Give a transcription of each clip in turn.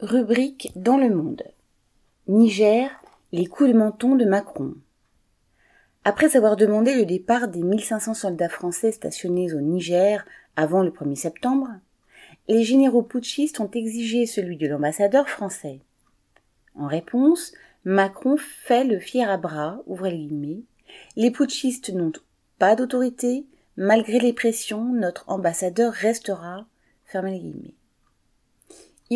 Rubrique dans le monde. Niger, les coups de menton de Macron. Après avoir demandé le départ des 1500 soldats français stationnés au Niger avant le 1er septembre, les généraux putschistes ont exigé celui de l'ambassadeur français. En réponse, Macron fait le fier à bras, ouvrez les guillemets. Les putschistes n'ont pas d'autorité, malgré les pressions, notre ambassadeur restera, fermez les guillemets.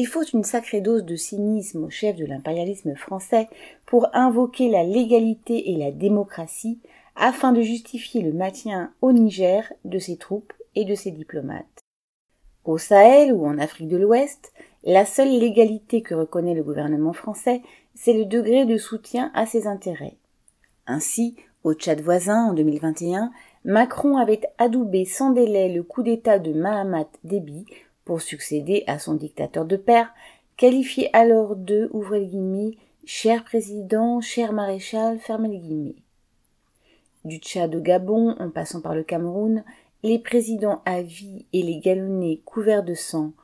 Il faut une sacrée dose de cynisme au chef de l'impérialisme français pour invoquer la légalité et la démocratie afin de justifier le maintien au Niger de ses troupes et de ses diplomates. Au Sahel ou en Afrique de l'Ouest, la seule légalité que reconnaît le gouvernement français, c'est le degré de soutien à ses intérêts. Ainsi, au Tchad voisin, en 2021, Macron avait adoubé sans délai le coup d'État de Mahamat Déby pour succéder à son dictateur de père, qualifié alors de, ouvrez les guillemets, cher président, cher maréchal, fermez les guillemets. Du Tchad au Gabon, en passant par le Cameroun, les présidents à vie et les galonnés couverts de sang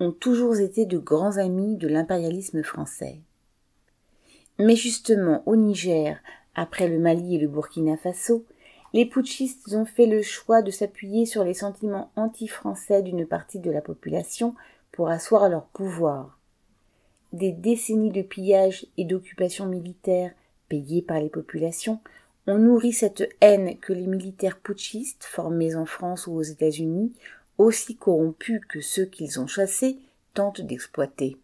ont toujours été de grands amis de l'impérialisme français. Mais justement, au Niger, après le Mali et le Burkina Faso, les putschistes ont fait le choix de s'appuyer sur les sentiments anti-français d'une partie de la population pour asseoir leur pouvoir. Des décennies de pillage et d'occupation militaire payées par les populations ont nourri cette haine que les militaires putschistes formés en France ou aux États-Unis, aussi corrompus que ceux qu'ils ont chassés, tentent d'exploiter.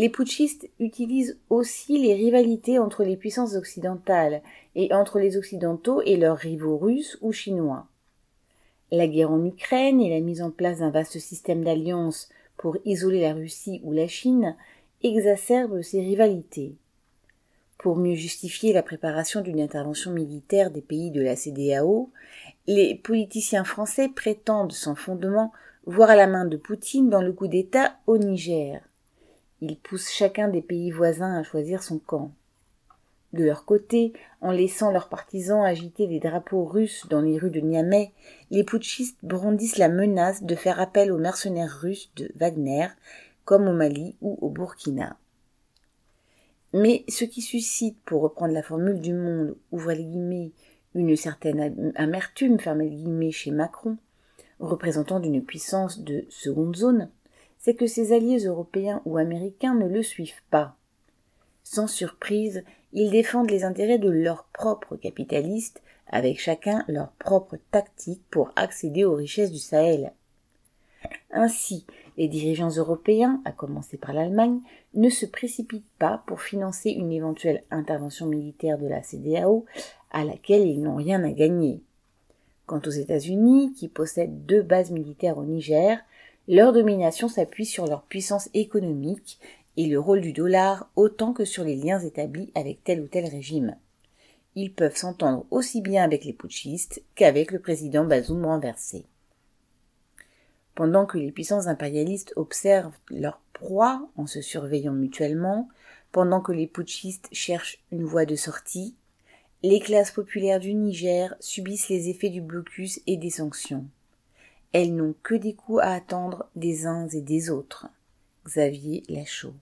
Les putschistes utilisent aussi les rivalités entre les puissances occidentales et entre les occidentaux et leurs rivaux russes ou chinois. La guerre en Ukraine et la mise en place d'un vaste système d'alliances pour isoler la Russie ou la Chine exacerbent ces rivalités. Pour mieux justifier la préparation d'une intervention militaire des pays de la CDAO, les politiciens français prétendent sans fondement voir la main de Poutine dans le coup d'État au Niger. Ils poussent chacun des pays voisins à choisir son camp. De leur côté, en laissant leurs partisans agiter des drapeaux russes dans les rues de Niamey, les putschistes brandissent la menace de faire appel aux mercenaires russes de Wagner, comme au Mali ou au Burkina. Mais ce qui suscite, pour reprendre la formule du monde, ouvre les guillemets, une certaine amertume, chez Macron, représentant d'une puissance de seconde zone, c'est que ses alliés européens ou américains ne le suivent pas. Sans surprise, ils défendent les intérêts de leurs propres capitalistes, avec chacun leur propre tactique pour accéder aux richesses du Sahel. Ainsi, les dirigeants européens, à commencer par l'Allemagne, ne se précipitent pas pour financer une éventuelle intervention militaire de la CDAO à laquelle ils n'ont rien à gagner. Quant aux États-Unis, qui possèdent deux bases militaires au Niger, leur domination s'appuie sur leur puissance économique et le rôle du dollar autant que sur les liens établis avec tel ou tel régime. Ils peuvent s'entendre aussi bien avec les putschistes qu'avec le président Bazoum renversé. Pendant que les puissances impérialistes observent leur proie en se surveillant mutuellement, pendant que les putschistes cherchent une voie de sortie, les classes populaires du Niger subissent les effets du blocus et des sanctions. Elles n'ont que des coups à attendre des uns et des autres. Xavier Lachaud.